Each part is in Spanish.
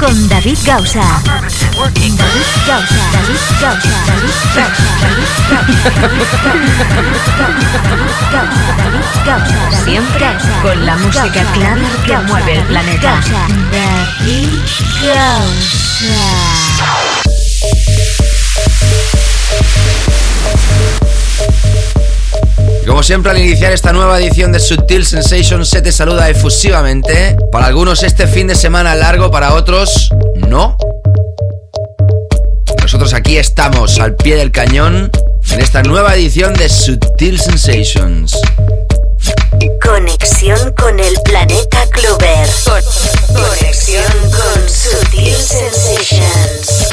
con David Gausa. David Gausa. David Gausa. David Gausa. David Gausa. Siempre con la música clara que mueve el planeta. David Gausa. Como siempre al iniciar esta nueva edición de Subtil Sensation se te saluda efusivamente. Para algunos este fin de semana largo, para otros no. Nosotros aquí estamos al pie del cañón en esta nueva edición de Subtil Sensations. Conexión con el planeta Clover. Conexión con Sutil Sensations.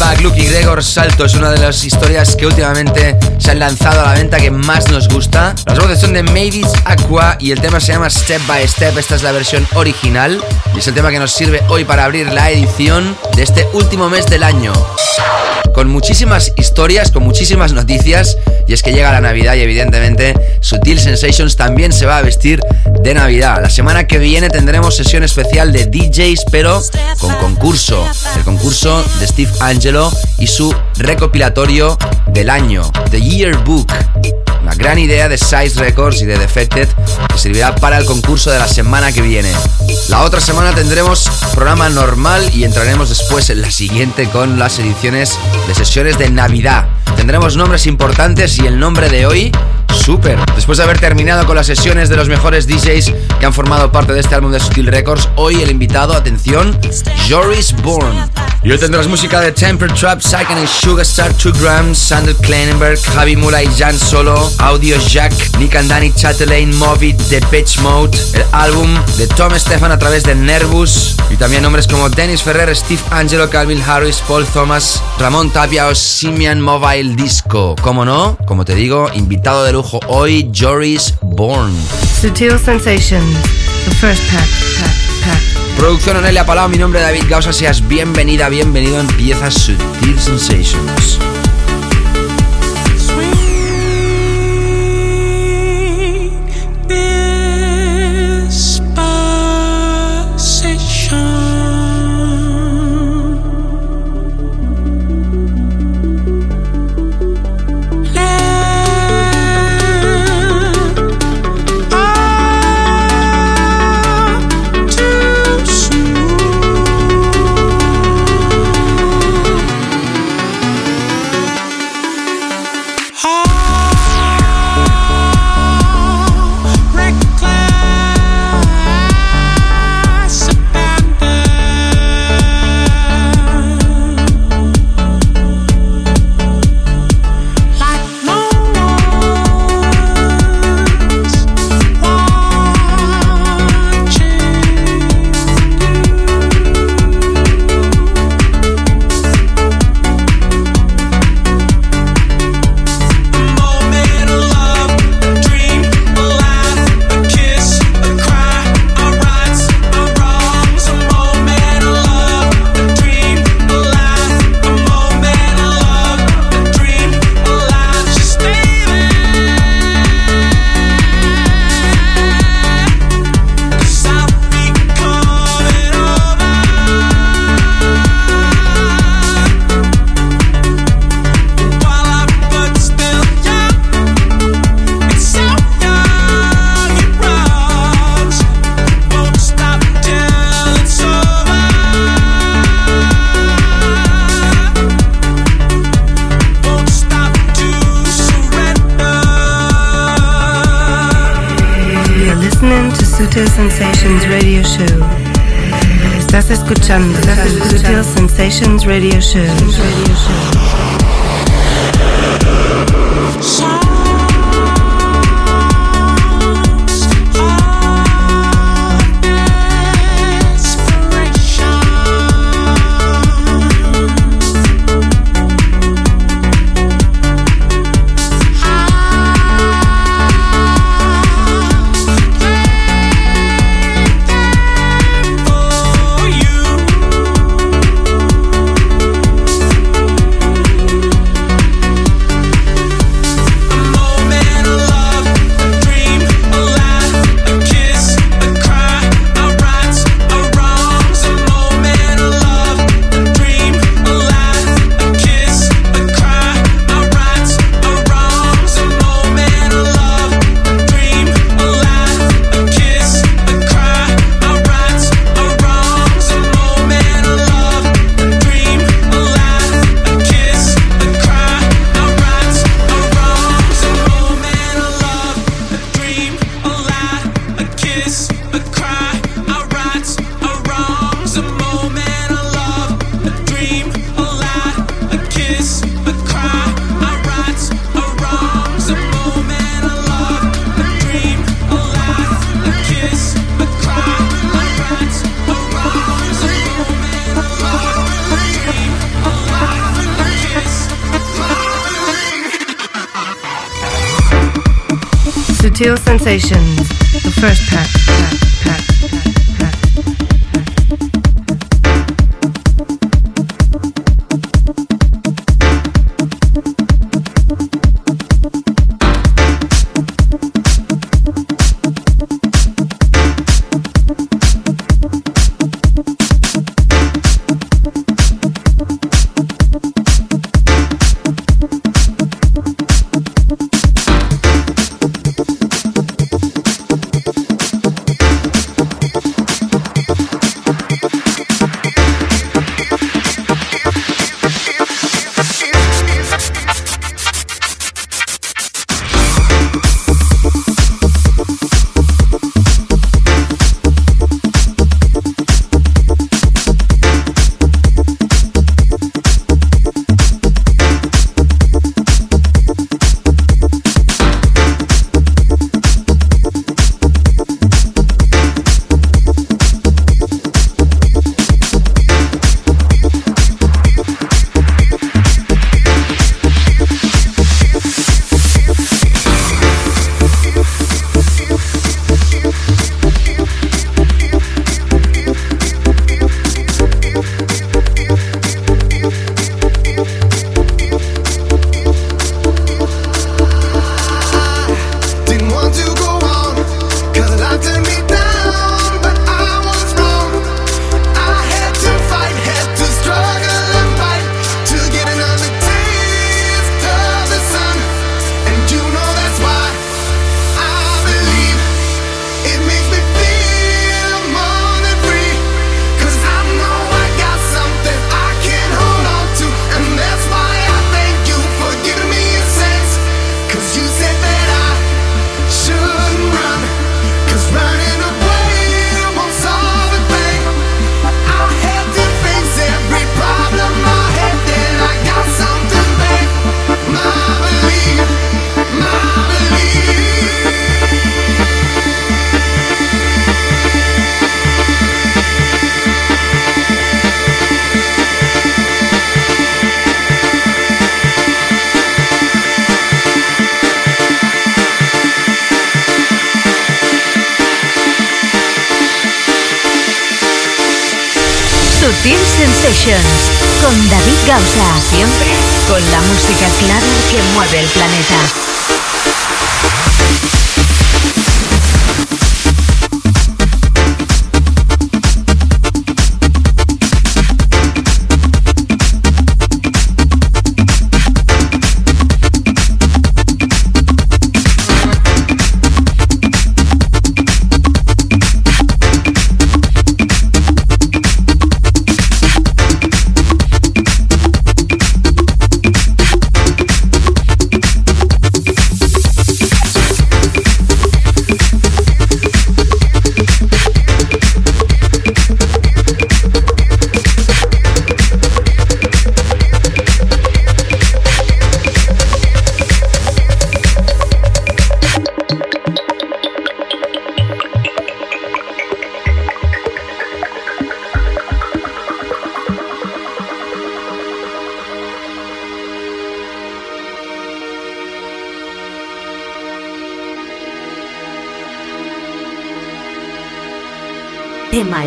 Historia de Ledback, Luke y Gregor Salto es una de las historias que últimamente se han lanzado a la venta que más nos gusta. Las voces son de Mavis Aqua y el tema se llama Step by Step. Esta es la versión original y es el tema que nos sirve hoy para abrir la edición de este último mes del año con muchísimas historias, con muchísimas noticias. Y es que llega la Navidad y evidentemente Sutil Sensations también se va a vestir de Navidad. La semana que viene tendremos sesión especial de DJs, pero con concurso. El concurso de Steve Angelo y su recopilatorio del año, The Year Book. Una gran idea de Size Records y de Defected que servirá para el concurso de la semana que viene. La otra semana tendremos programa normal y entraremos después en la siguiente con las ediciones de sesiones de Navidad. tendremos nombres importantes y el nombre de hoy Super. Después de haber terminado con las sesiones de los mejores DJs que han formado parte de este álbum de Sutil Records, hoy el invitado, atención, Joris Bourne. Y hoy tendrás música de Temper Trap, and Sugar Star 2 Grams, Sander Kleinenberg, Javi Mula y Jan Solo, Audio Jack, Nick and Danny Chatelaine, Moby, The Pitch Mode, el álbum de Tom Stefan a través de Nervous y también nombres como Dennis Ferrer, Steve Angelo, Calvin Harris, Paul Thomas, Ramón Tapia o Simian Mobile Disco. Como no, como te digo, invitado de lujo hoy, Joris Bourne. Sutil Sensations, the first pack, pack. Producción Onelia Palau, mi nombre es David Gausa, seas bienvenida, bienvenido, empieza Sutil Sensations. Sensations Radio Show. Radio Show.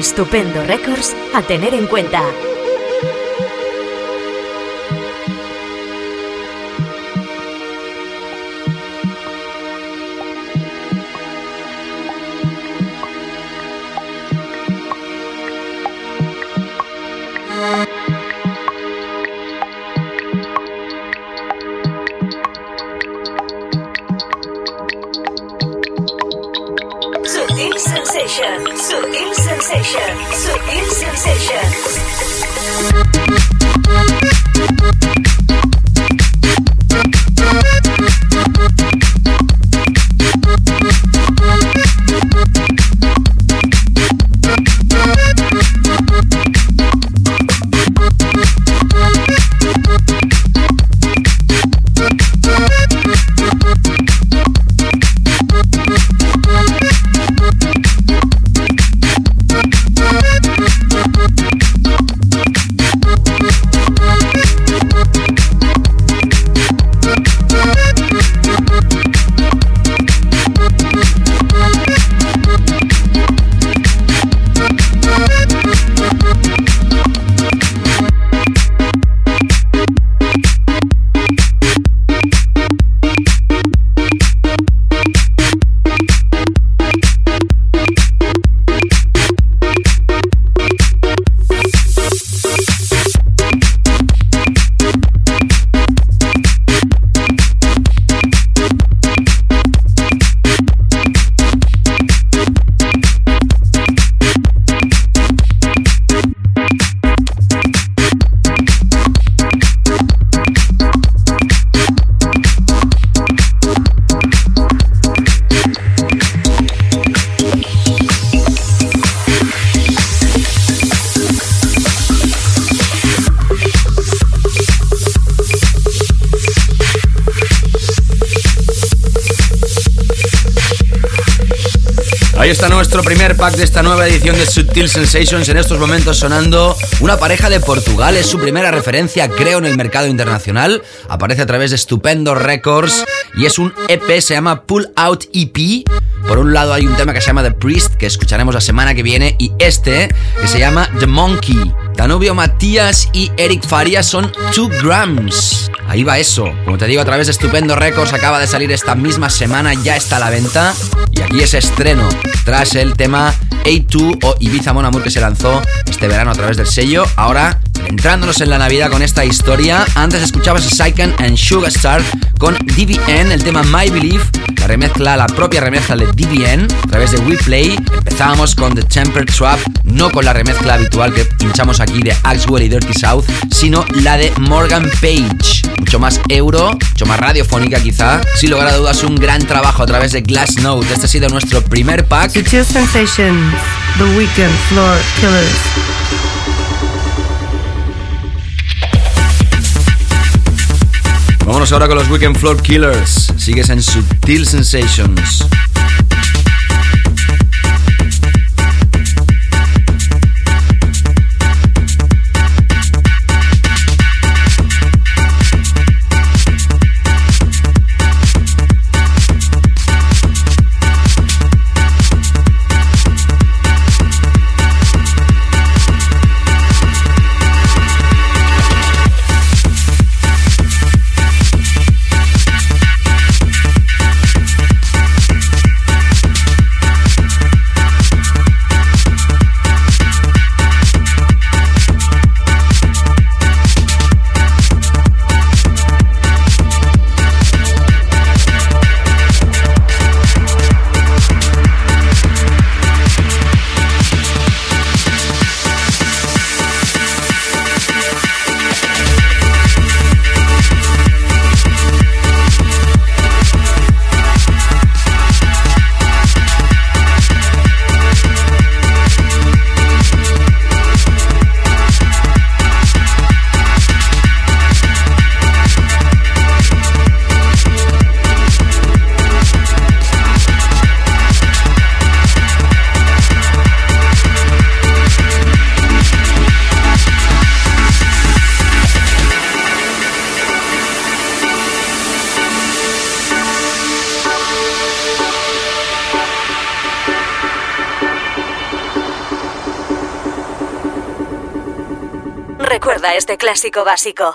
Estupendo Records a tener en cuenta. sensation, sutil sensation, sutil sensation. Pack de esta nueva edición de Subtil Sensations. En estos momentos sonando una pareja de Portugal. Es su primera referencia, creo, en el mercado internacional. Aparece a través de Stupendo Records y es un EP, se llama Pull Out EP. Por un lado hay un tema que se llama The Priest, que escucharemos la semana que viene, y este, que se llama The Monkey. Danubio Matías y Eric Faria son 2 Grams. Ahí va eso. Como te digo, a través de Estupendo Records acaba de salir esta misma semana, ya está a la venta. Y aquí es estreno, tras el tema A2 o Ibiza Mon Amour que se lanzó este verano a través del sello. Ahora, entrándonos en la Navidad con esta historia, antes escuchabas Sycan and Sugarstar con DBN, el tema My Belief, la remezcla, la propia remezcla de DBN a través de WePlay. Empezábamos con The Tempered Trap, no con la remezcla habitual que pinchamos aquí de Axwell y Dirty South, sino la de Morgan Page. Mucho más euro, mucho más radiofónica quizá. Sin lugar a dudas, un gran trabajo a través de Glass Note. Este ha sido nuestro primer pack. Sensations, The Weekend Floor Killers. Vámonos ahora con los Weekend Floor Killers. Sigues en Subtil Sensations. Clásico básico.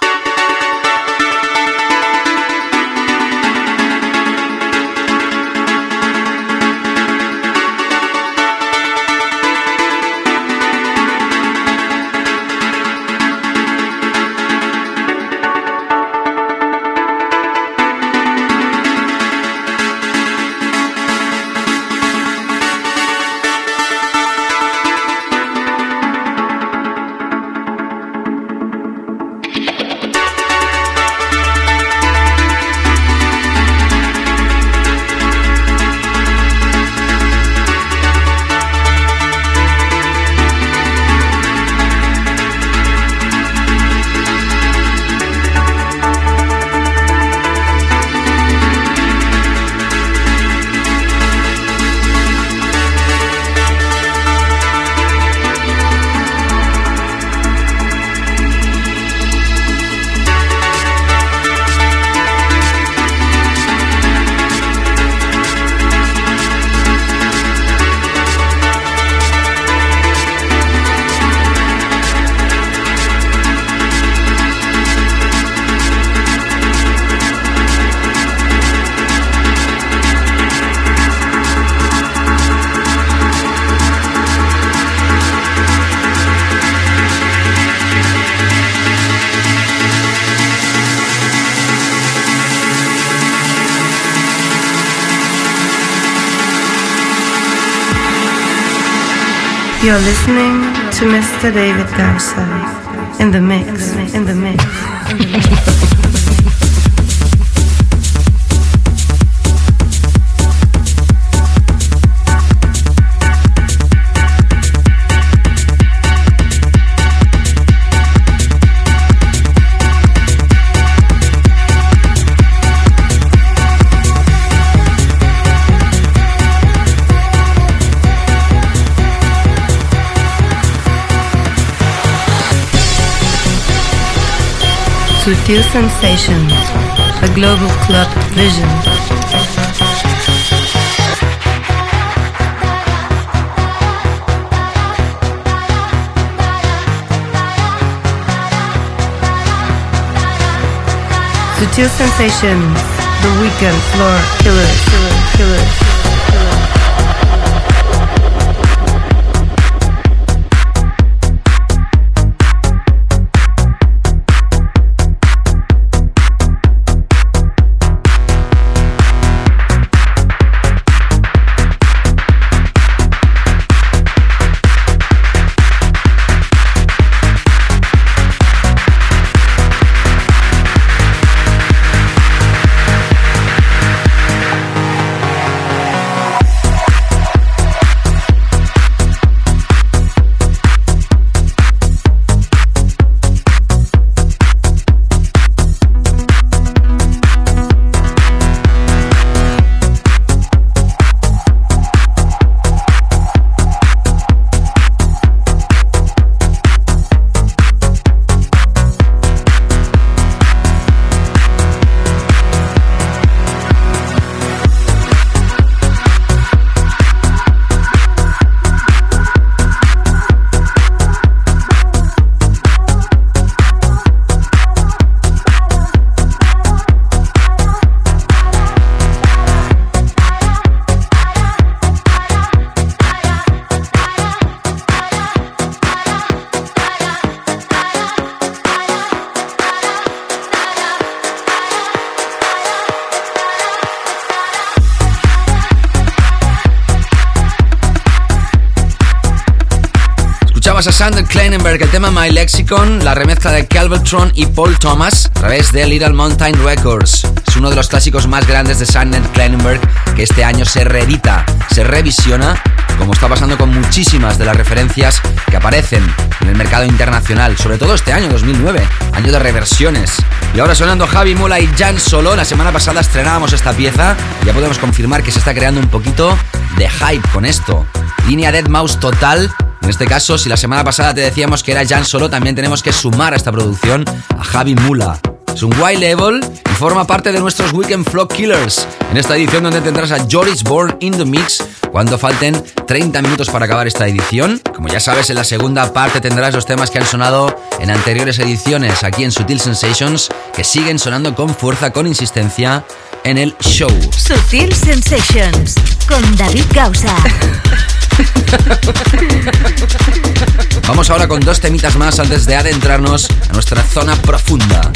Mr. David Garza in the mix, in the mix. Sutil Sensations, a global club vision. Sutil Sensations, the weekend floor Killer, killers, killers. Kleinenberg el tema My Lexicon, la remezcla de Calvertron y Paul Thomas a través de Little Mountain Records. Es uno de los clásicos más grandes de Sander Kleinenberg que este año se reedita, se revisiona, como está pasando con muchísimas de las referencias que aparecen en el mercado internacional, sobre todo este año 2009, año de reversiones. Y ahora sonando Javi Mula y Jan Solo, la semana pasada estrenábamos esta pieza, ya podemos confirmar que se está creando un poquito de hype con esto. Línea Dead Mouse total en este caso, si la semana pasada te decíamos que era Jan Solo, también tenemos que sumar a esta producción a Javi Mula. Es un white level y forma parte de nuestros Weekend Flock Killers. En esta edición donde tendrás a Joris Born in the Mix cuando falten 30 minutos para acabar esta edición. Como ya sabes, en la segunda parte tendrás los temas que han sonado en anteriores ediciones aquí en Sutil Sensations que siguen sonando con fuerza, con insistencia en el show. Sutil Sensations con David Gausa. Vamos ahora con dos temitas más antes de adentrarnos a nuestra zona profunda.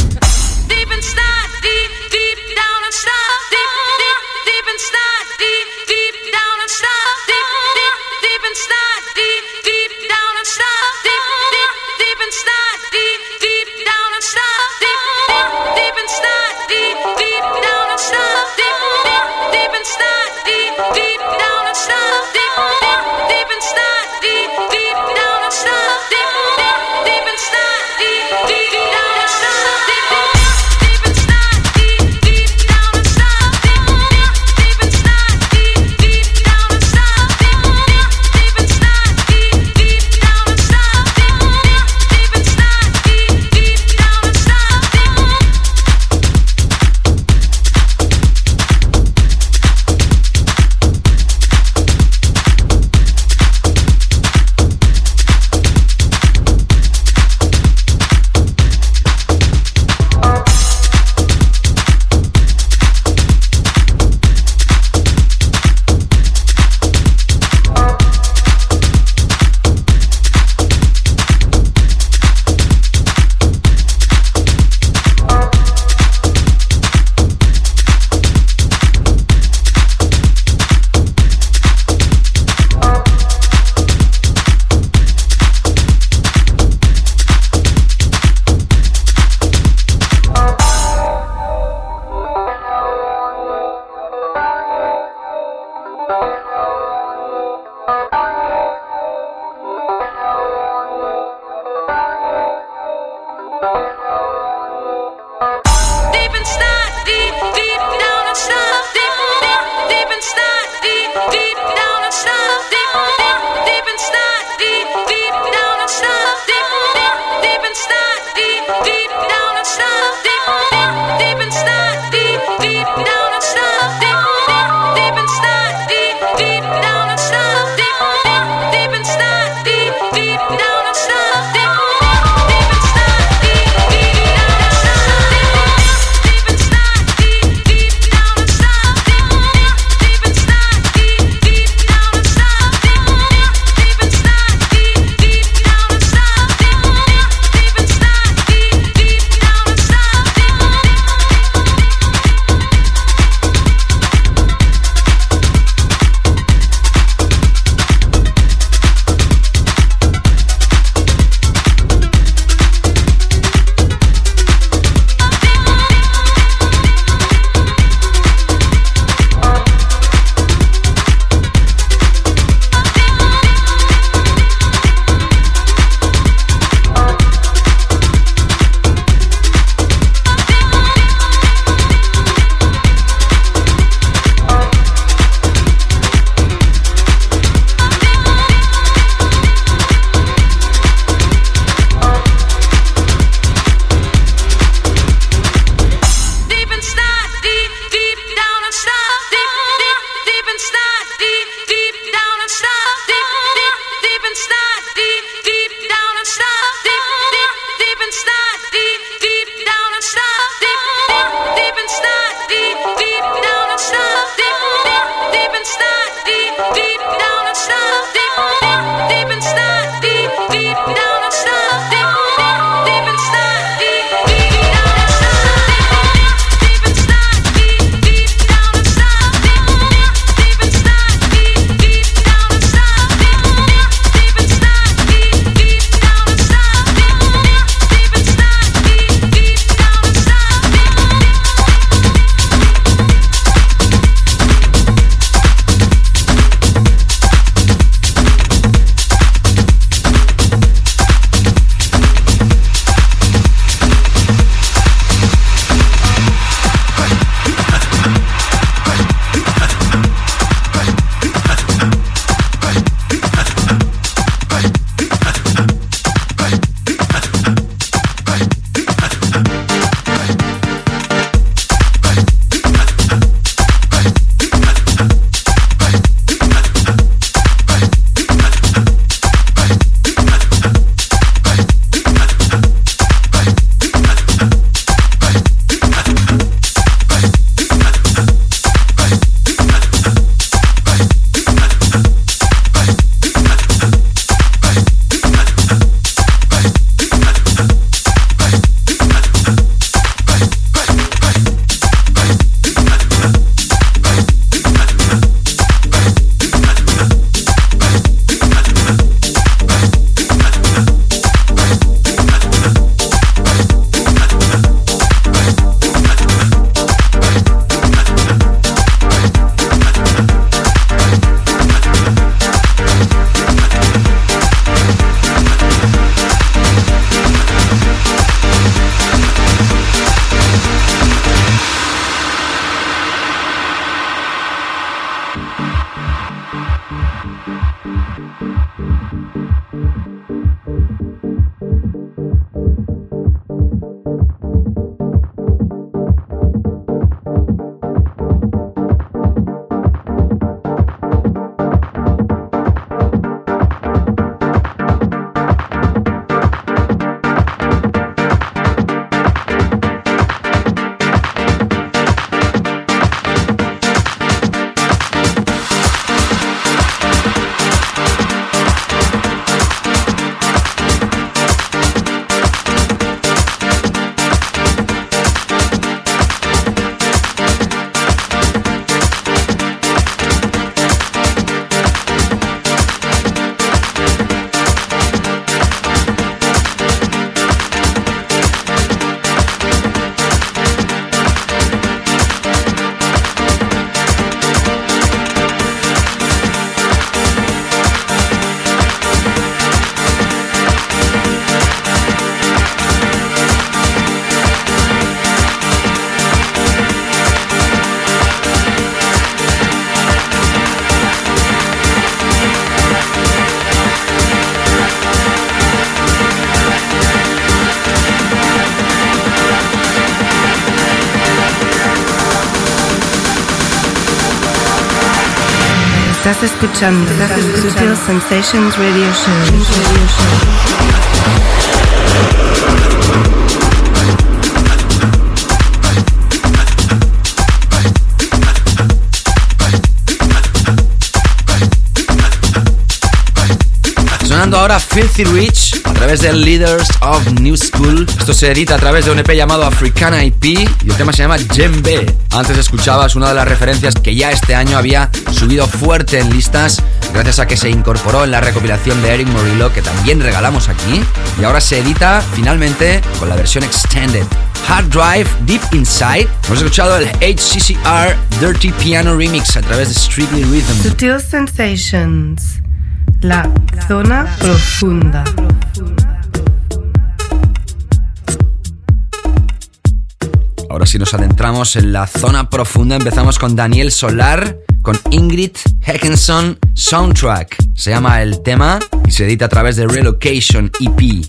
Estás escuchando, Estás escuchando Sensations Radio Show. Radio Show. ahora Filthy Rich través de Leaders of New School. Esto se edita a través de un EP llamado Africana IP y el tema se llama Djembe. Antes escuchabas una de las referencias que ya este año había subido fuerte en listas gracias a que se incorporó en la recopilación de Eric Morillo que también regalamos aquí y ahora se edita finalmente con la versión extended. Hard Drive Deep Inside. Hemos escuchado el HCCR Dirty Piano Remix a través de Strictly Rhythm. Sutil Sensations. La zona profunda. Sí nos adentramos en la zona profunda. Empezamos con Daniel Solar, con Ingrid Heckinson Soundtrack. Se llama el tema y se edita a través de Relocation EP.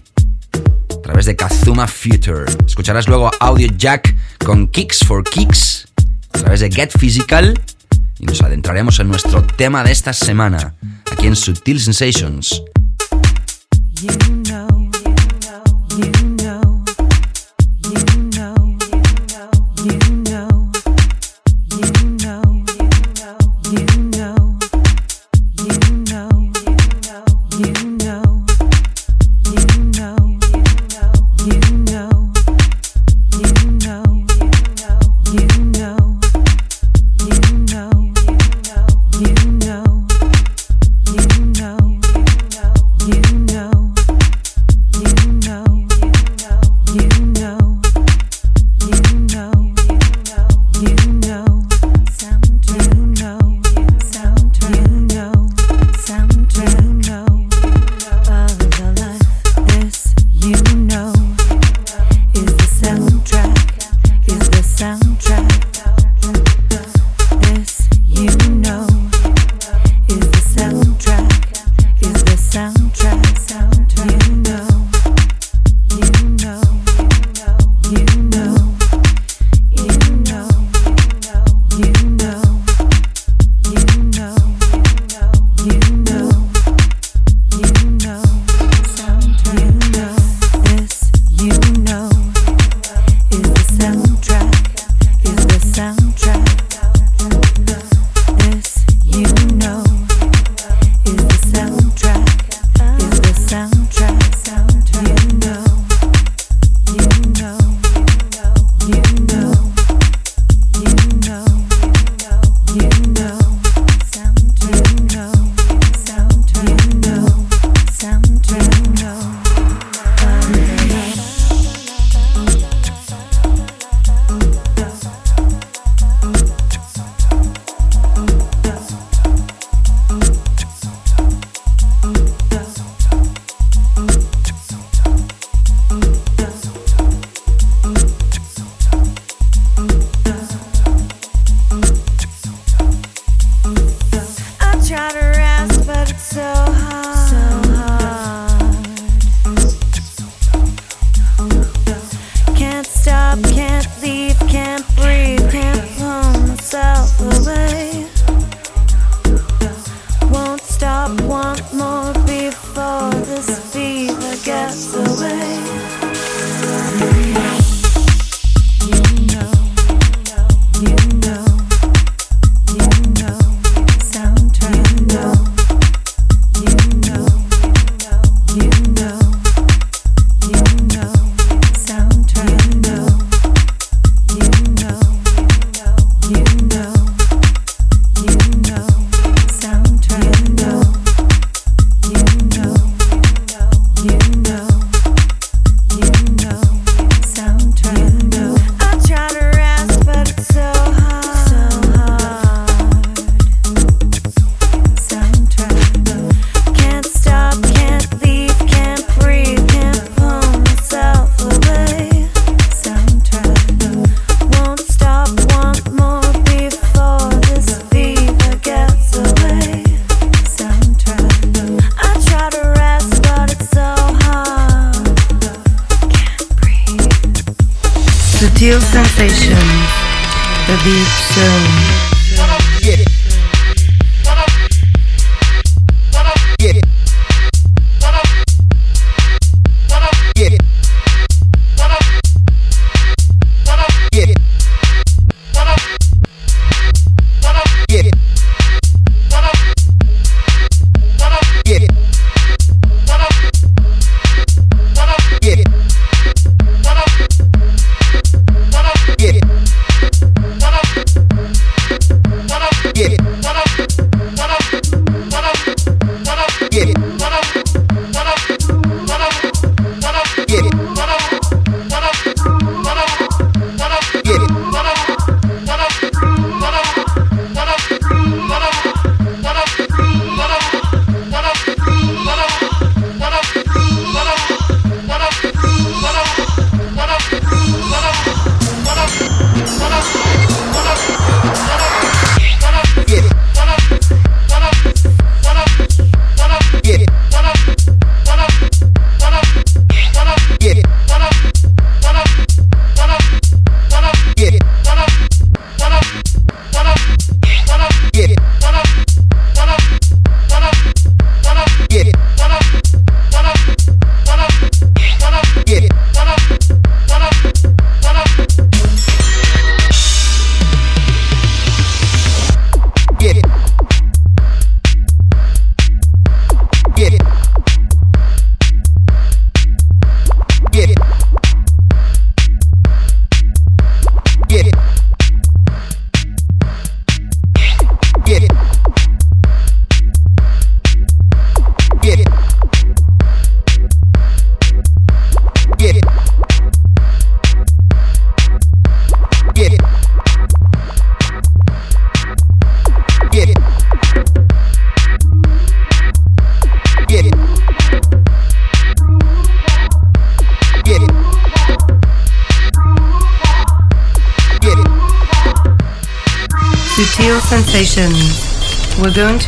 A través de Kazuma Future. Escucharás luego Audio Jack con Kicks for Kicks. A través de Get Physical. Y nos adentraremos en nuestro tema de esta semana aquí en Sutil Sensations.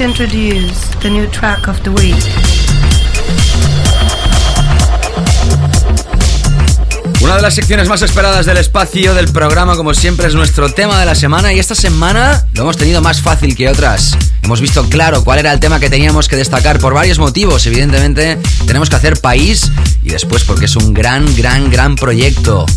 Introduce the new track of the week. Una de las secciones más esperadas del espacio del programa, como siempre, es nuestro tema de la semana y esta semana lo hemos tenido más fácil que otras. Hemos visto claro cuál era el tema que teníamos que destacar por varios motivos. Evidentemente, tenemos que hacer país y después porque es un gran, gran, gran proyecto.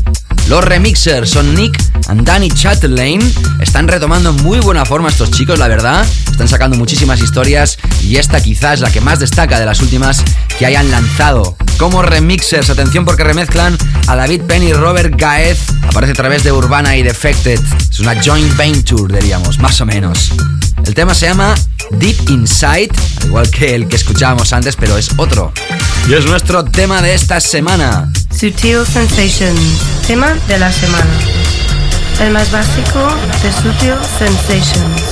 Los remixers son Nick and Danny Chatelain. Están retomando muy buena forma estos chicos, la verdad. Están sacando muchísimas historias y esta quizás la que más destaca de las últimas que hayan lanzado. Como remixers, atención porque remezclan a David Penn y Robert Gaez. Aparece a través de Urbana y Defected. Es una joint venture, diríamos, más o menos. El tema se llama Deep Inside, al igual que el que escuchábamos antes, pero es otro. Y es nuestro tema de esta semana. Sutil Sensations, tema de la semana. El más básico de Sutil. Sensations,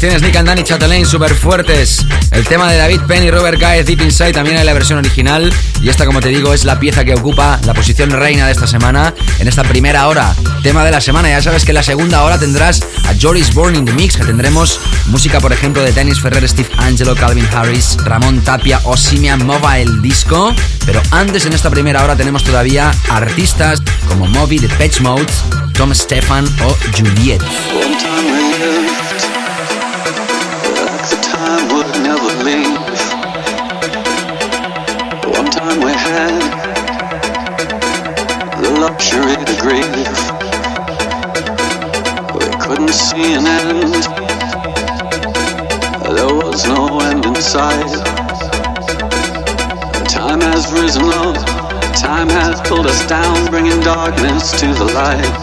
tienes, Nick and Danny Chatelain, súper fuertes. El tema de David Penn y Robert Guy, Deep Inside, también hay la versión original. Y esta, como te digo, es la pieza que ocupa la posición reina de esta semana, en esta primera hora. Tema de la semana, ya sabes que en la segunda hora tendrás a Joris Bourne in the Mix, que tendremos música, por ejemplo, de Dennis Ferrer, Steve Angelo, Calvin Harris, Ramón Tapia o Simian el disco. Pero antes, en esta primera hora, tenemos todavía artistas como Moby, The Patch Mode, Tom Stefan o Juliet. Luxury to grieve. We couldn't see an end. There was no end in sight. Time has risen up. Time has pulled us down, bringing darkness to the light.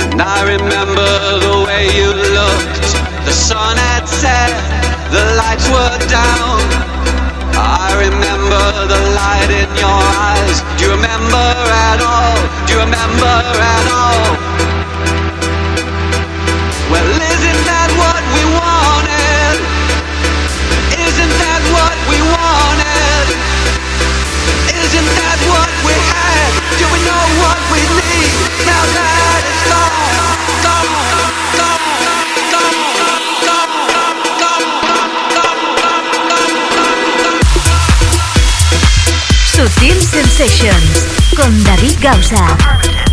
And I remember the way you looked. The sun had set, the lights were down. Remember the light in your eyes. Do you remember at all? Do you remember at all? Well, isn't that what we wanted? Isn't that what we wanted? Isn't that what we had? Do we know what we need? Now that Sutil Sensations con David Gausa.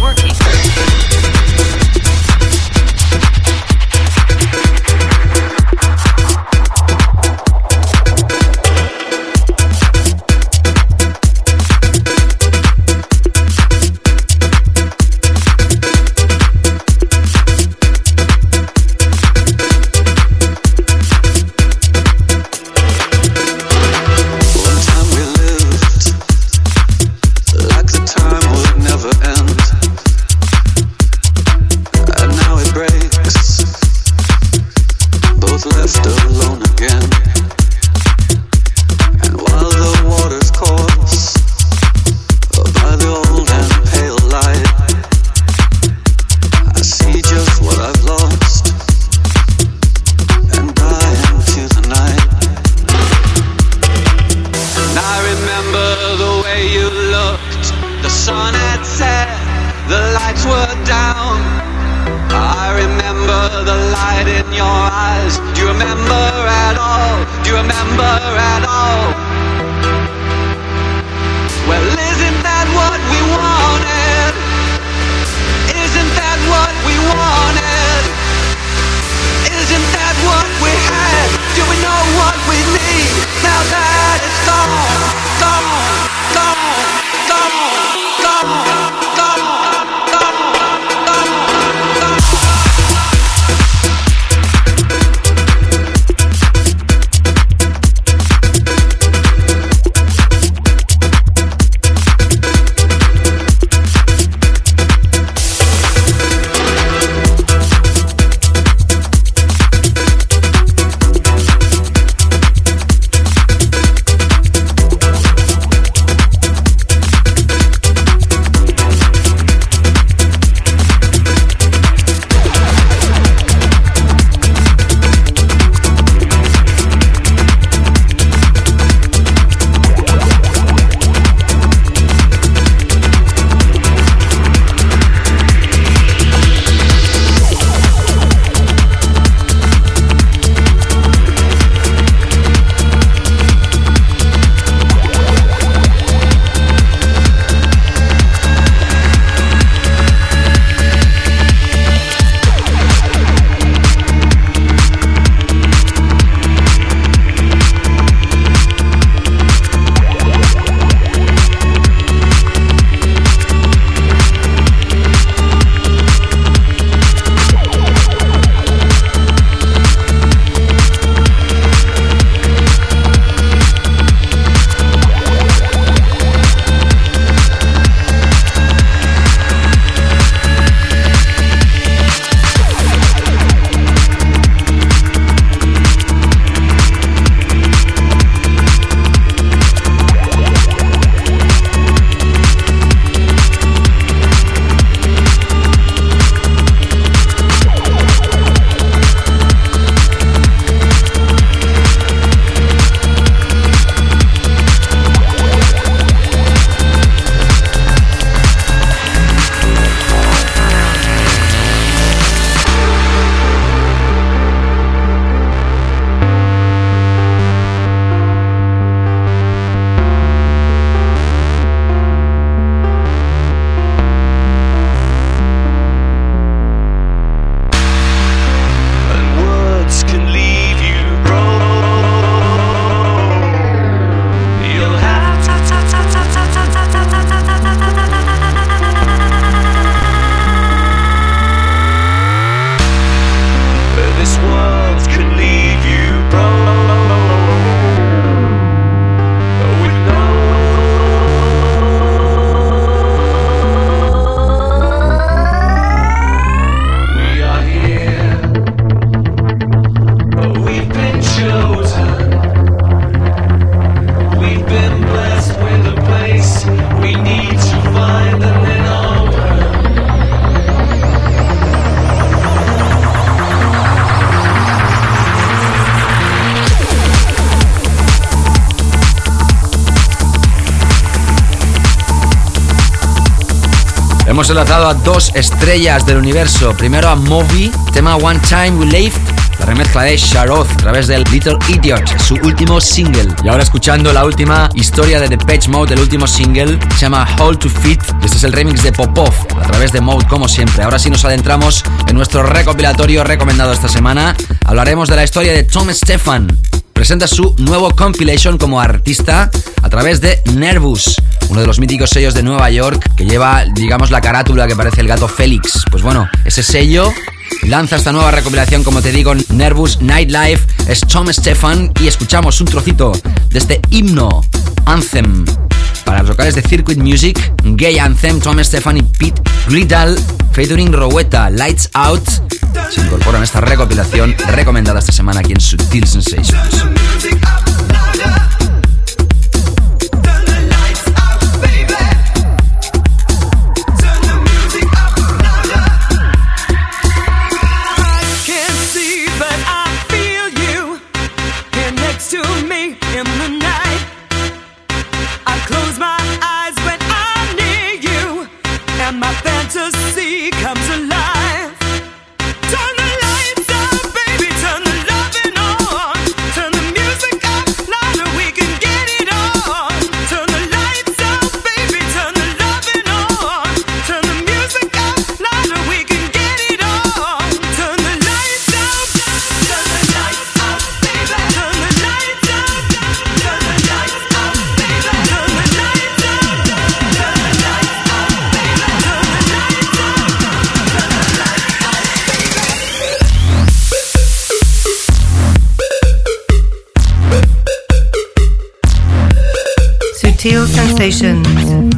Enlazado a dos estrellas del universo. Primero a Moby, tema One Time We Live, la remezcla de Sharoth a través del Little Idiot, su último single. Y ahora escuchando la última historia de The Patch Mode, el último single, se llama Hold to Fit. Este es el remix de Popov a través de Mode, como siempre. Ahora sí nos adentramos en nuestro recopilatorio recomendado esta semana. Hablaremos de la historia de Tom Stefan, presenta su nuevo compilation como artista a través de Nervous, uno de los míticos sellos de Nueva York que lleva, digamos, la carátula que parece el gato Félix. Pues bueno, ese sello lanza esta nueva recopilación, como te digo, Nervous Nightlife, es Tom Stefan y escuchamos un trocito de este himno, Anthem. Para los locales de Circuit Music, Gay Anthem, Tom Stefan y Pete Gridal, featuring Rowetta, Lights Out, se incorporan a esta recopilación recomendada esta semana aquí en Sutil Sensations.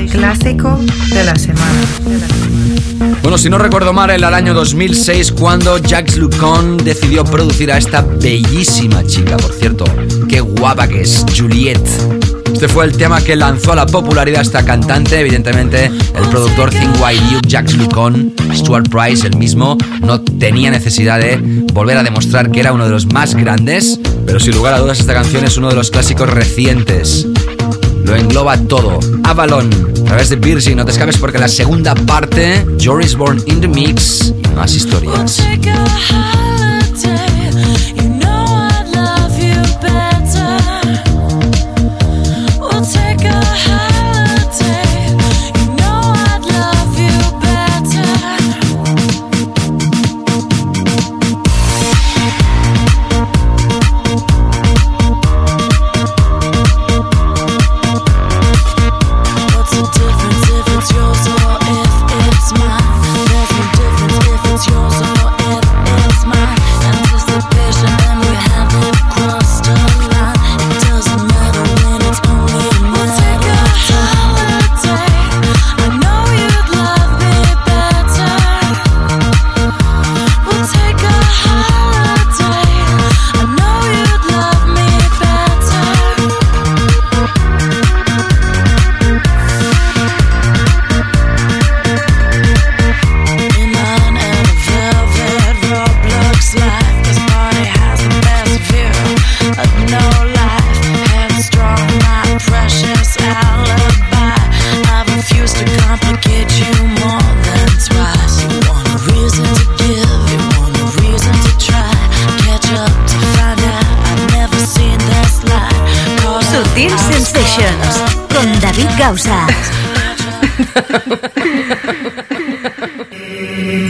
Clásico de la semana. Bueno, si no recuerdo mal, era el año 2006 cuando Jax Lucon decidió producir a esta bellísima chica, por cierto. Qué guapa que es, Juliette. Este fue el tema que lanzó a la popularidad a esta cantante. Evidentemente, el productor Thing Jax Lucon, Stuart Price, el mismo, no tenía necesidad de volver a demostrar que era uno de los más grandes. Pero sin lugar a dudas, esta canción es uno de los clásicos recientes lo engloba todo. Avalon, a través de Virgin, no te escapes porque la segunda parte, Joris Born in the Mix, más historias.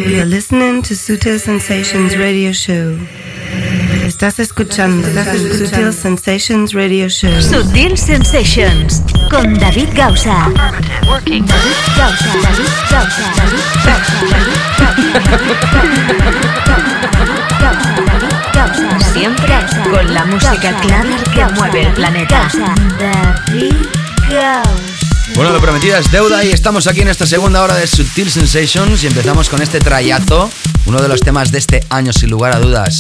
You're listening to Sutil Sensations Radio Show. Estás escuchando Sutil Sensations Radio Show. Sutil Sensations con David Gausa. Working. David Gausa. David Gausa. David Gausa. Siempre con la música clara que mueve el planeta. David Gausa. Bueno, lo prometido es deuda y estamos aquí en esta segunda hora de Subtil Sensations y empezamos con este trayazo, uno de los temas de este año sin lugar a dudas.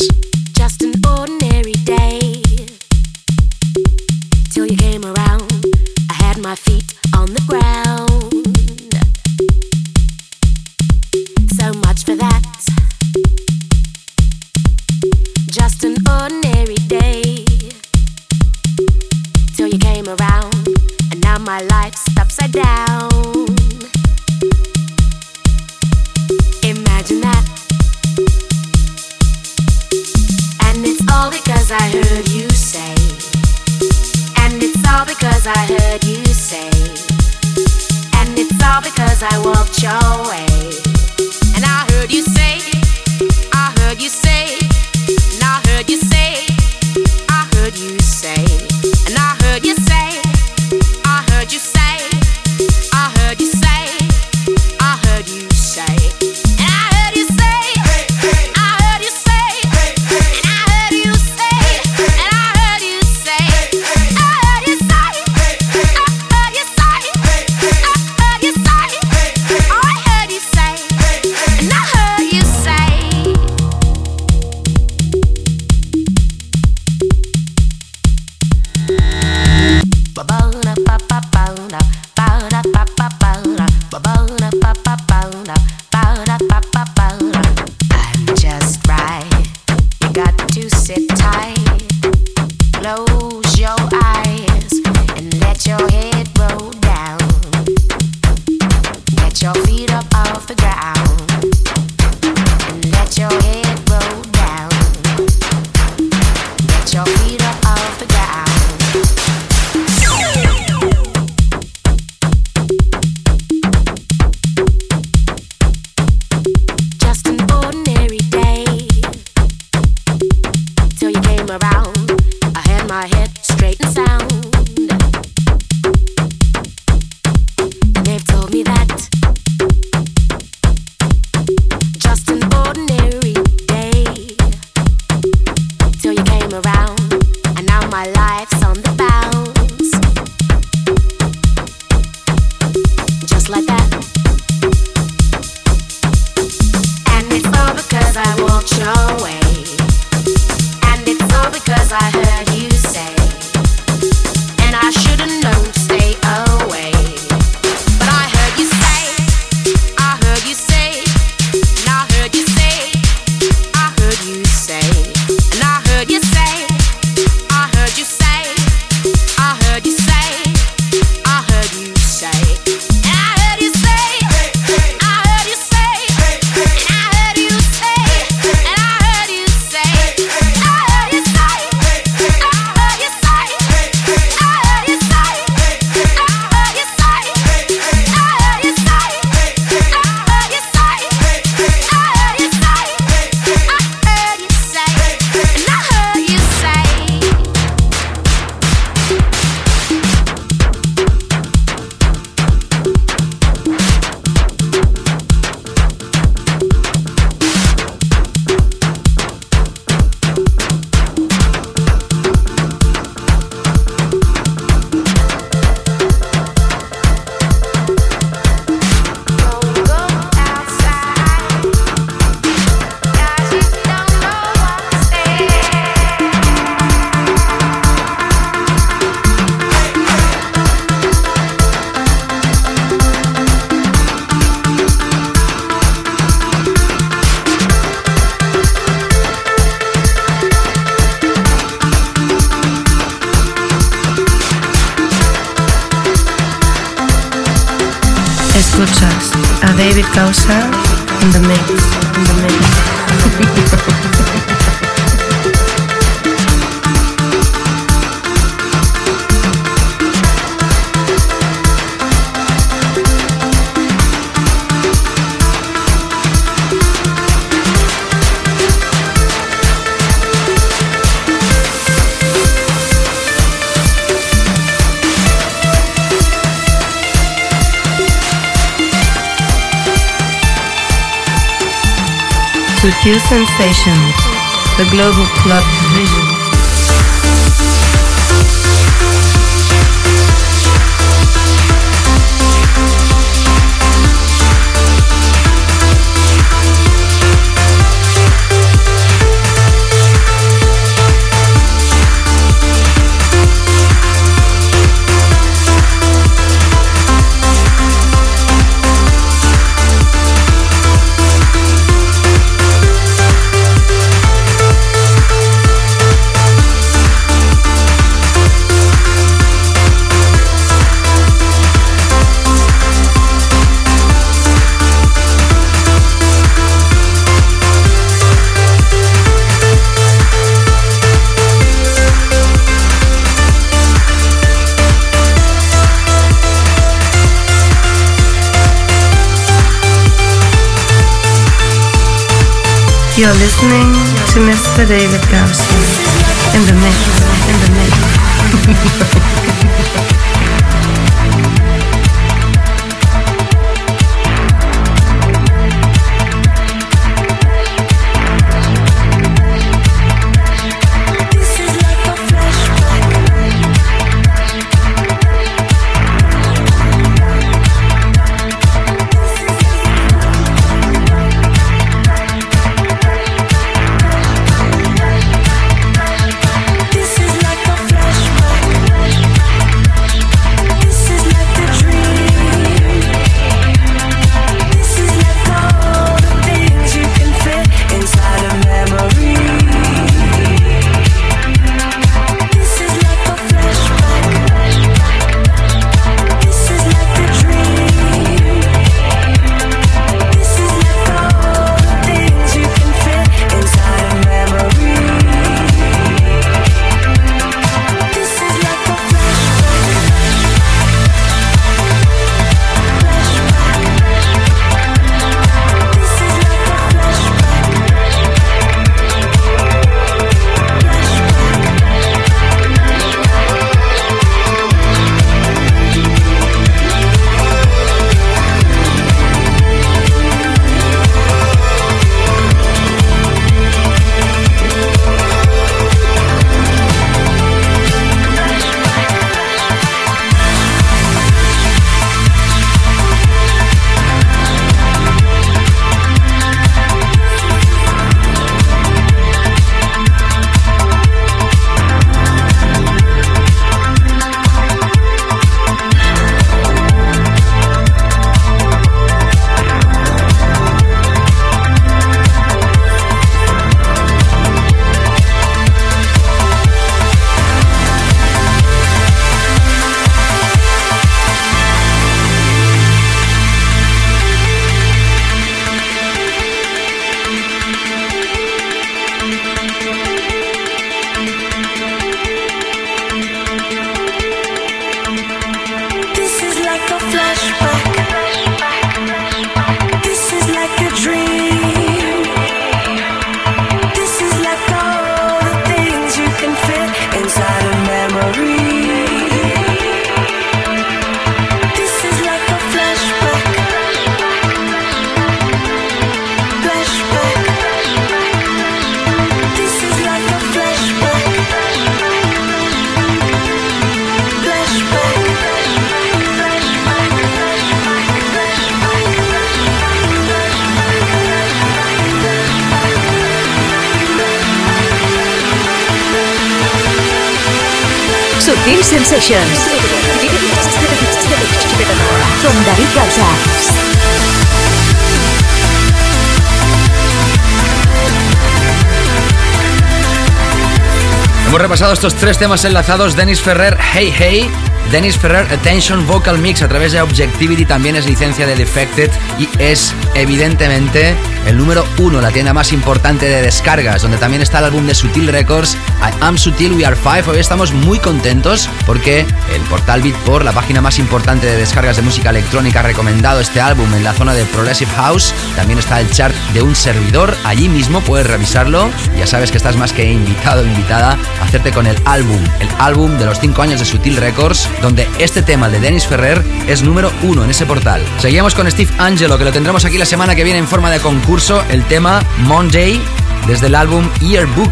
Estos tres temas enlazados. Dennis Ferrer, Hey Hey. Dennis Ferrer Attention Vocal Mix a través de Objectivity también es licencia de Defected y es evidentemente el número uno, la tienda más importante de descargas, donde también está el álbum de Sutil Records, I Am Sutil We Are Five. Hoy estamos muy contentos porque el portal Beatport, la página más importante de descargas de música electrónica, ha recomendado este álbum en la zona de Progressive House. También está el chart de un servidor, allí mismo puedes revisarlo. Ya sabes que estás más que invitado invitada a hacerte con el álbum, el álbum de los 5 años de Sutil Records, donde este tema, de Dennis Ferrer, es número uno en ese portal. Seguimos con Steve Angelo, que lo tendremos aquí la semana que viene en forma de concurso, el tema Monday, desde el álbum Yearbook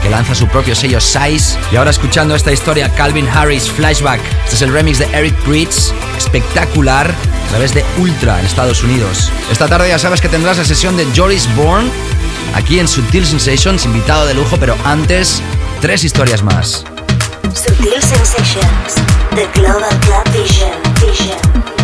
que lanza su propio sello Size. Y ahora escuchando esta historia, Calvin Harris Flashback. Este es el remix de Eric Bridge, espectacular, a través de Ultra en Estados Unidos. Esta tarde ya sabes que tendrás la sesión de Joris Bourne aquí en Subtil Sensations, invitado de lujo, pero antes, tres historias más. Subtil Sensations, The Global Club. Vision.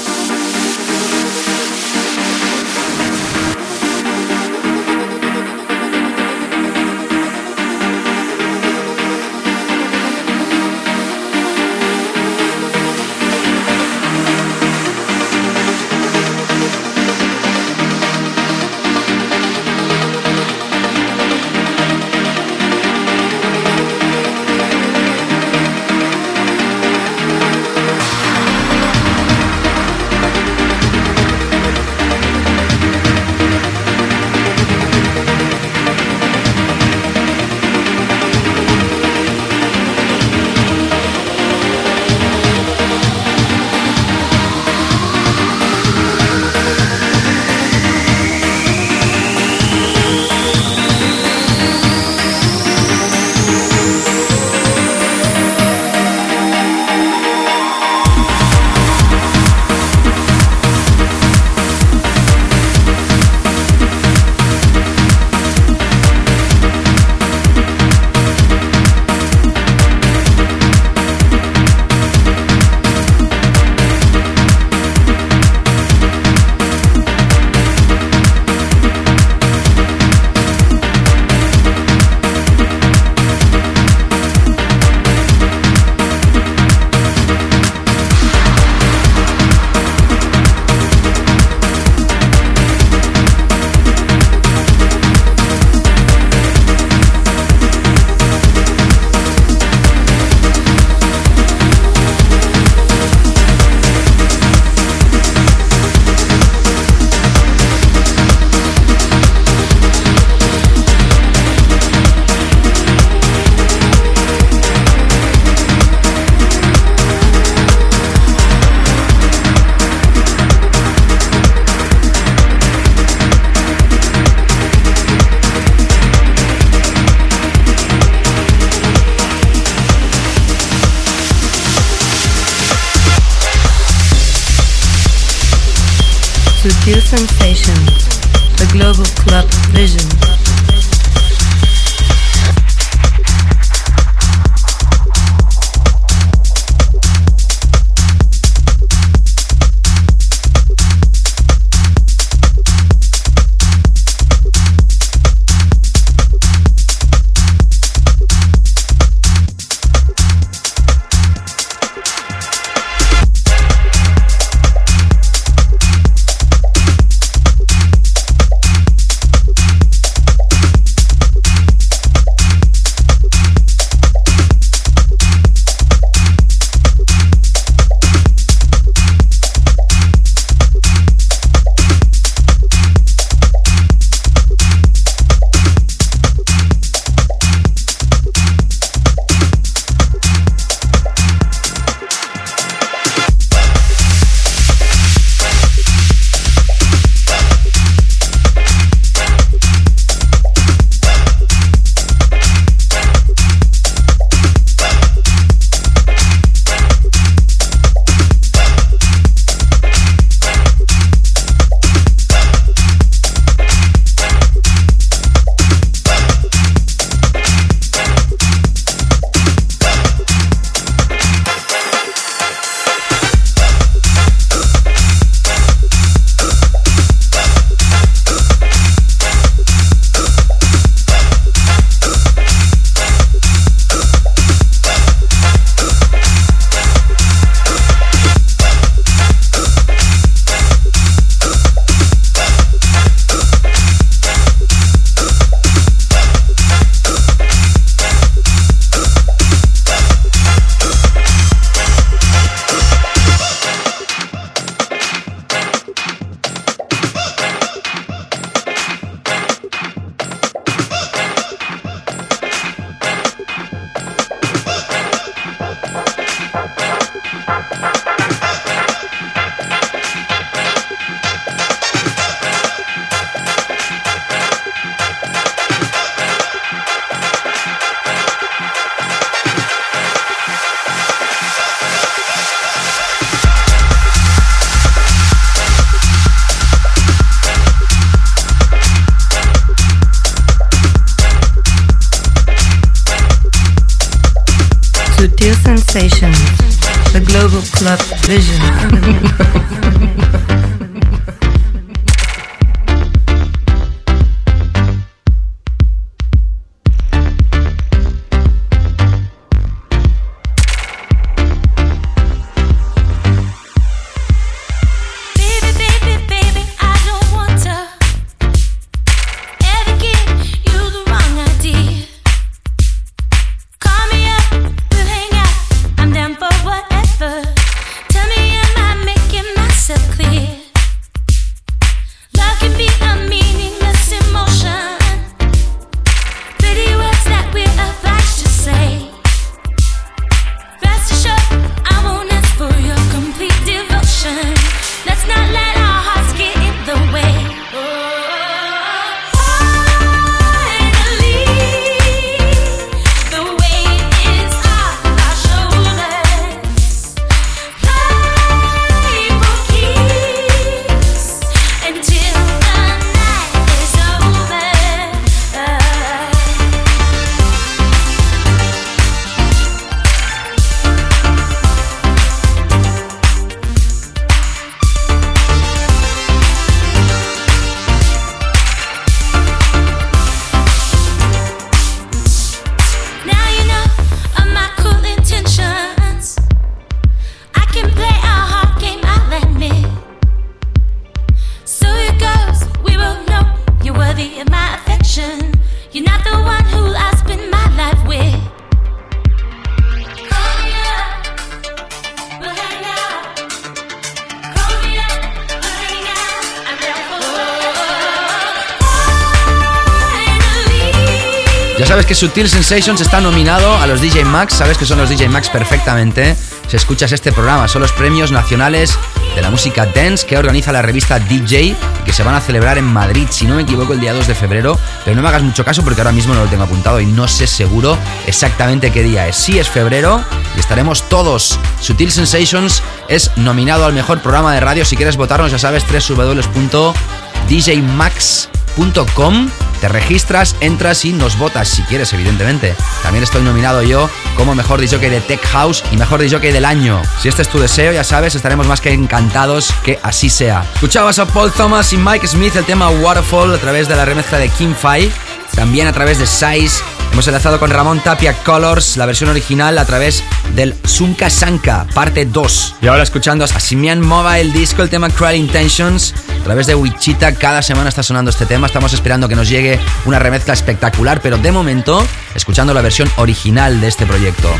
Sutil Sensations está nominado a los DJ Max. Sabes que son los DJ Max perfectamente. Si escuchas este programa, son los premios nacionales de la música dance que organiza la revista DJ que se van a celebrar en Madrid, si no me equivoco, el día 2 de febrero. Pero no me hagas mucho caso porque ahora mismo no lo tengo apuntado y no sé seguro exactamente qué día es. Sí es febrero y estaremos todos. Sutil Sensations es nominado al mejor programa de radio. Si quieres votarnos, ya sabes, www.djmax.com te registras, entras y nos votas si quieres, evidentemente. También estoy nominado yo como mejor DJ de Tech House y mejor DJ del año. Si este es tu deseo, ya sabes, estaremos más que encantados que así sea. Escuchabas a Paul Thomas y Mike Smith el tema Waterfall a través de la remezcla de Kim Fai, también a través de Size Hemos enlazado con Ramón Tapia Colors, la versión original a través del Sunka Sanka, parte 2. Y ahora escuchando a Simian Mobile Disco, el tema Cry Intentions, a través de Wichita. Cada semana está sonando este tema. Estamos esperando que nos llegue una remezcla espectacular, pero de momento, escuchando la versión original de este proyecto.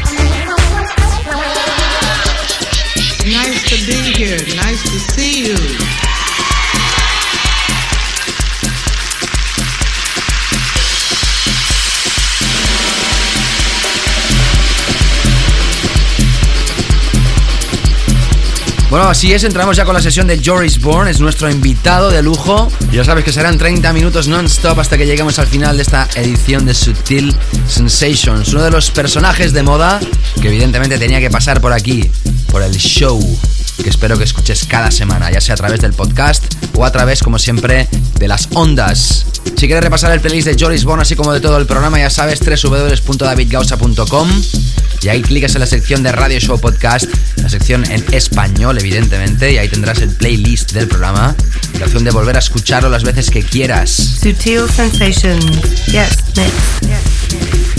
Bueno, así es, entramos ya con la sesión de Joris Bourne, es nuestro invitado de lujo. Ya sabes que serán 30 minutos non-stop hasta que lleguemos al final de esta edición de Sutil Sensations, uno de los personajes de moda que evidentemente tenía que pasar por aquí, por el show que espero que escuches cada semana, ya sea a través del podcast o a través, como siempre, de las ondas. Si quieres repasar el playlist de Joris Bourne, así como de todo el programa, ya sabes, www.davidgausa.com y ahí clicas en la sección de Radio Show Podcast, la sección en español, evidentemente, y ahí tendrás el playlist del programa y la opción de volver a escucharlo las veces que quieras. Sutil Sensations. Yes, next.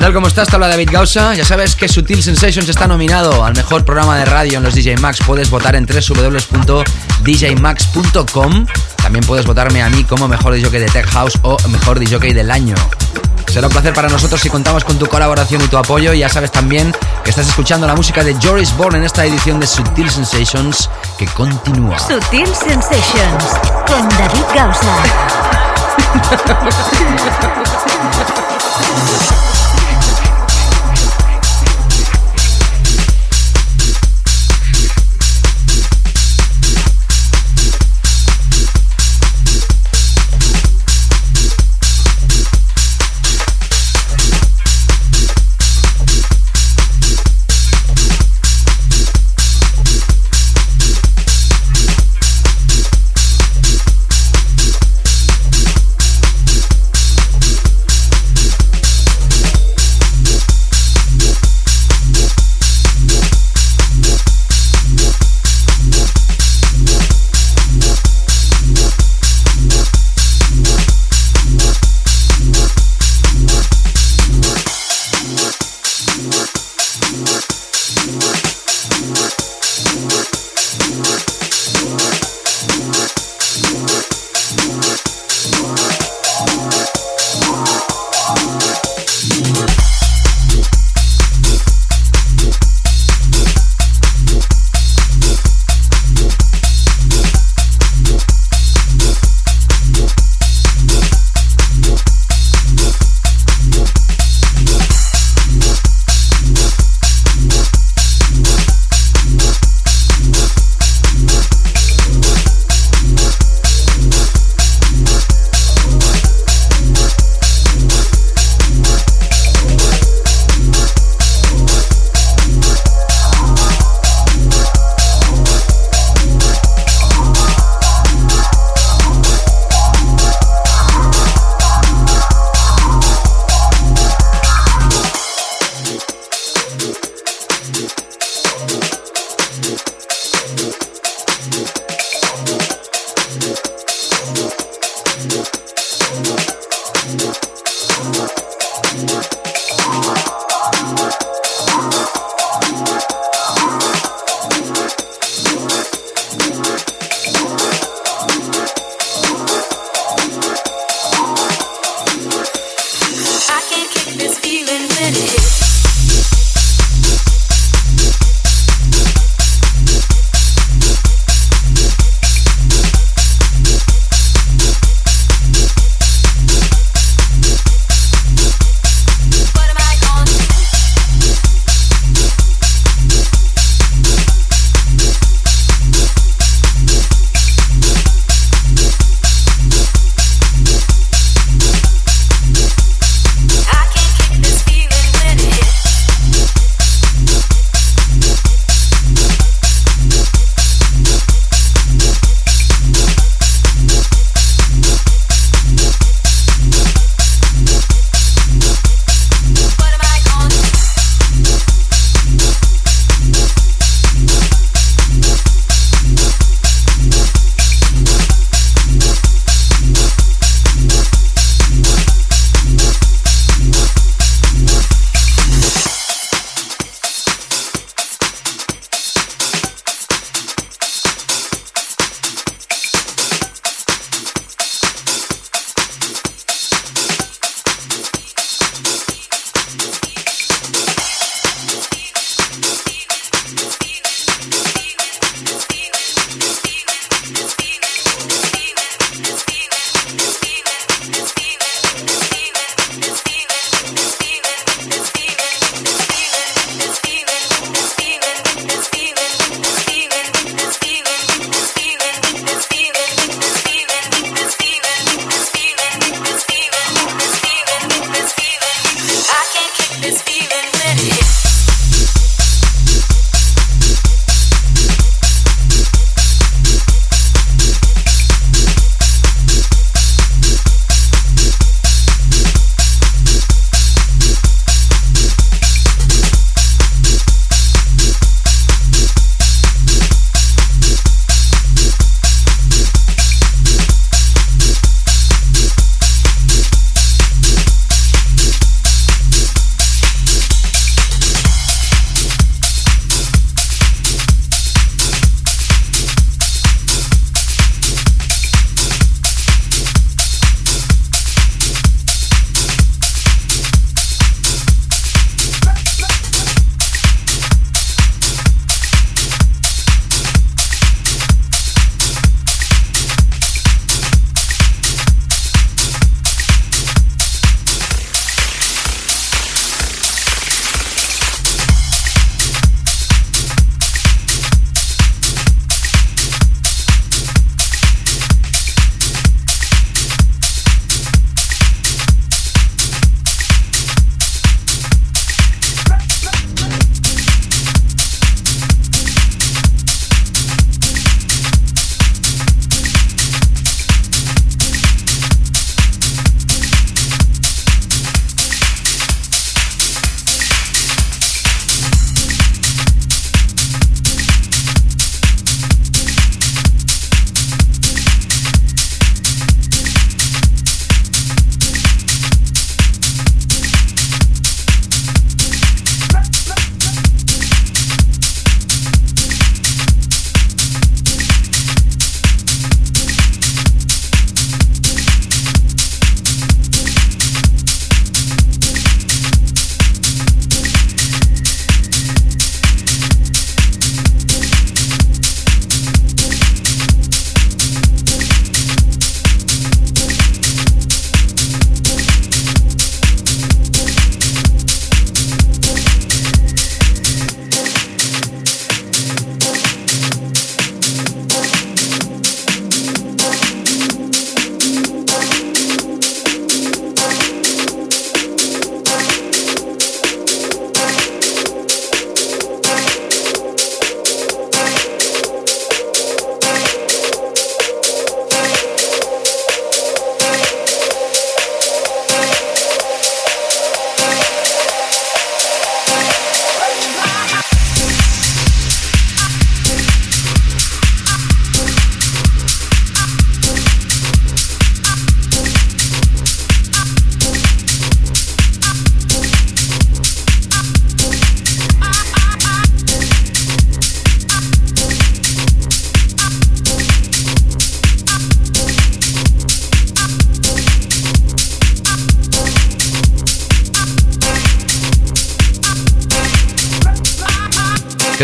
Tal? ¿Cómo estás? Te habla David Gausa. Ya sabes que Sutil Sensations está nominado al mejor programa de radio en los DJ Max. Puedes votar en www.djmax.com. También puedes votarme a mí como mejor DJ de Tech House o mejor DJ del año. Será un placer para nosotros si contamos con tu colaboración y tu apoyo. Ya sabes también que estás escuchando la música de Joris Bourne en esta edición de Sutil Sensations que continúa. Sutil Sensations con David Gausa.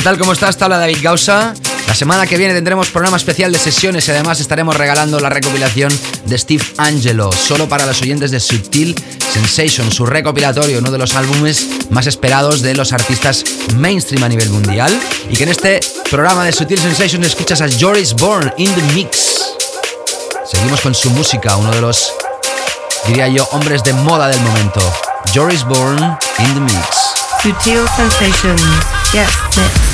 tal? ¿Cómo estás? Te habla David Gausa. La semana que viene tendremos programa especial de sesiones y además estaremos regalando la recopilación de Steve Angelo, solo para los oyentes de Subtil Sensation, su recopilatorio, uno de los álbumes más esperados de los artistas mainstream a nivel mundial. Y que en este programa de Subtil Sensation escuchas a Joris Bourne in the Mix. Seguimos con su música, uno de los, diría yo, hombres de moda del momento. Joris Bourne in the Mix. Sutil Sensations. Yes,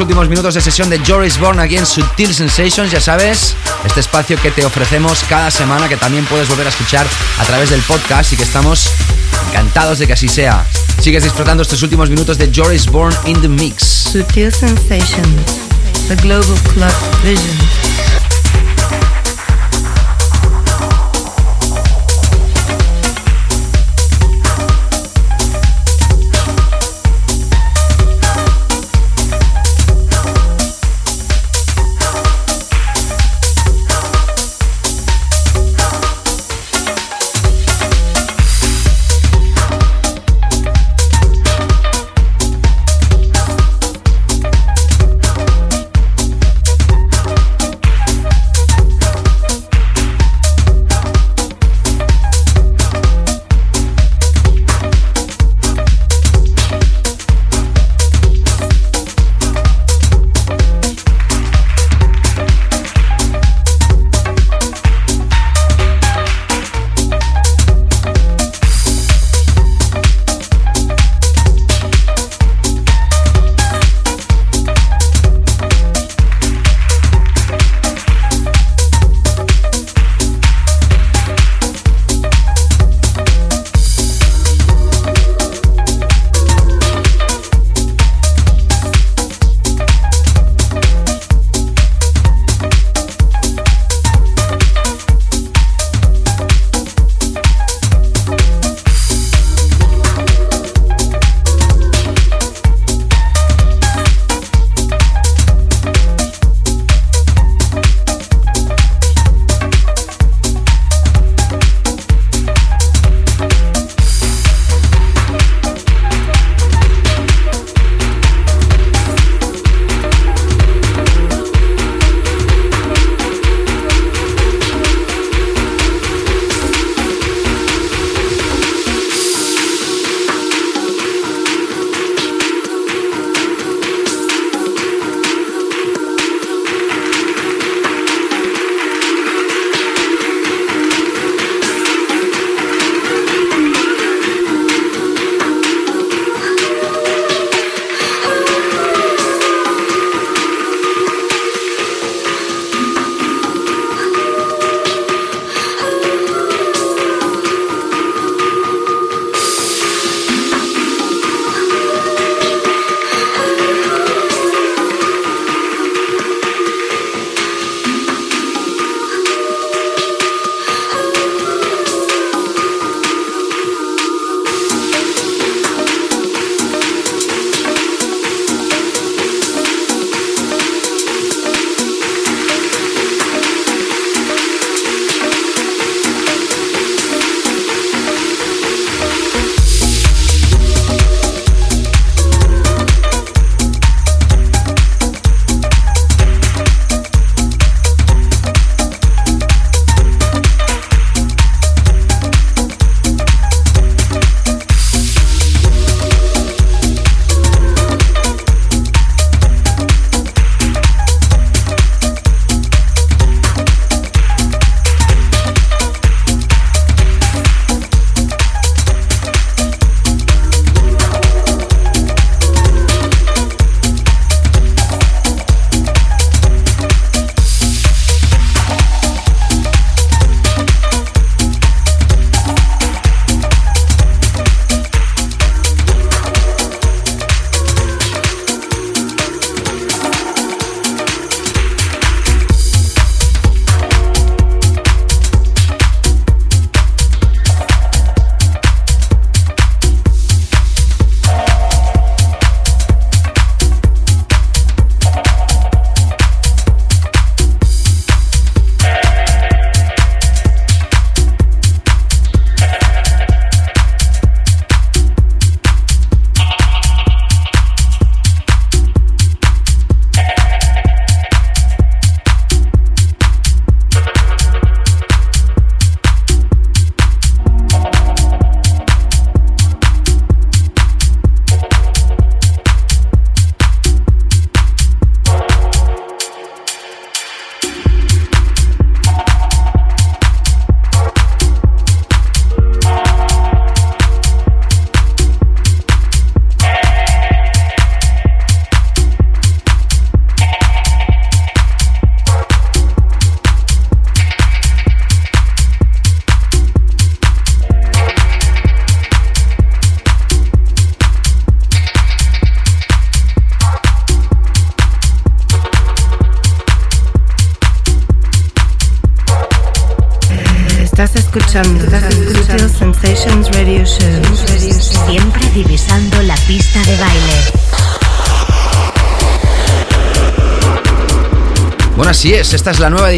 últimos minutos de sesión de Joris Bourne aquí en Sutil Sensations, ya sabes, este espacio que te ofrecemos cada semana, que también puedes volver a escuchar a través del podcast y que estamos encantados de que así sea. Sigues disfrutando estos últimos minutos de Joris Bourne in the Mix. Sutil Sensations, the Global Club Vision.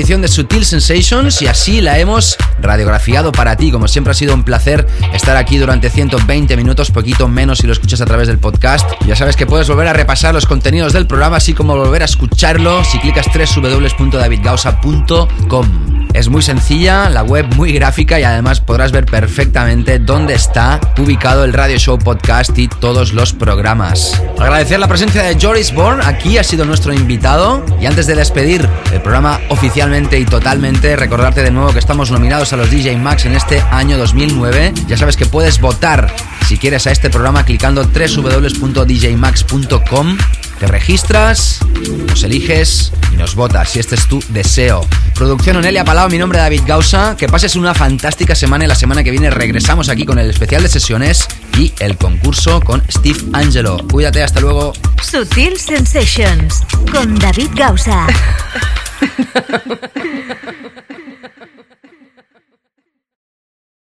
De Sutil Sensations y así la hemos radiografiado para ti. Como siempre ha sido un placer estar aquí durante 120 minutos, poquito menos si lo escuchas a través del podcast. Ya sabes que puedes volver a repasar los contenidos del programa, así como volver a escucharlo si clicas www.davidgausa.com. Es muy sencilla, la web muy gráfica y además podrás ver perfectamente dónde está ubicado el Radio Show Podcast y todos los programas. Agradecer la presencia de Joris Bourne, aquí ha sido nuestro invitado. Y antes de despedir el programa oficialmente y totalmente, recordarte de nuevo que estamos nominados a los DJ Max en este año 2009. Ya sabes que puedes votar si quieres a este programa clicando www.djmax.com te registras, nos eliges y nos votas si este es tu deseo. Producción Onelia Palau, mi nombre es David Gausa. Que pases una fantástica semana y la semana que viene regresamos aquí con el especial de sesiones y el concurso con Steve Angelo. Cuídate, hasta luego. Sutil Sensations con David Gausa.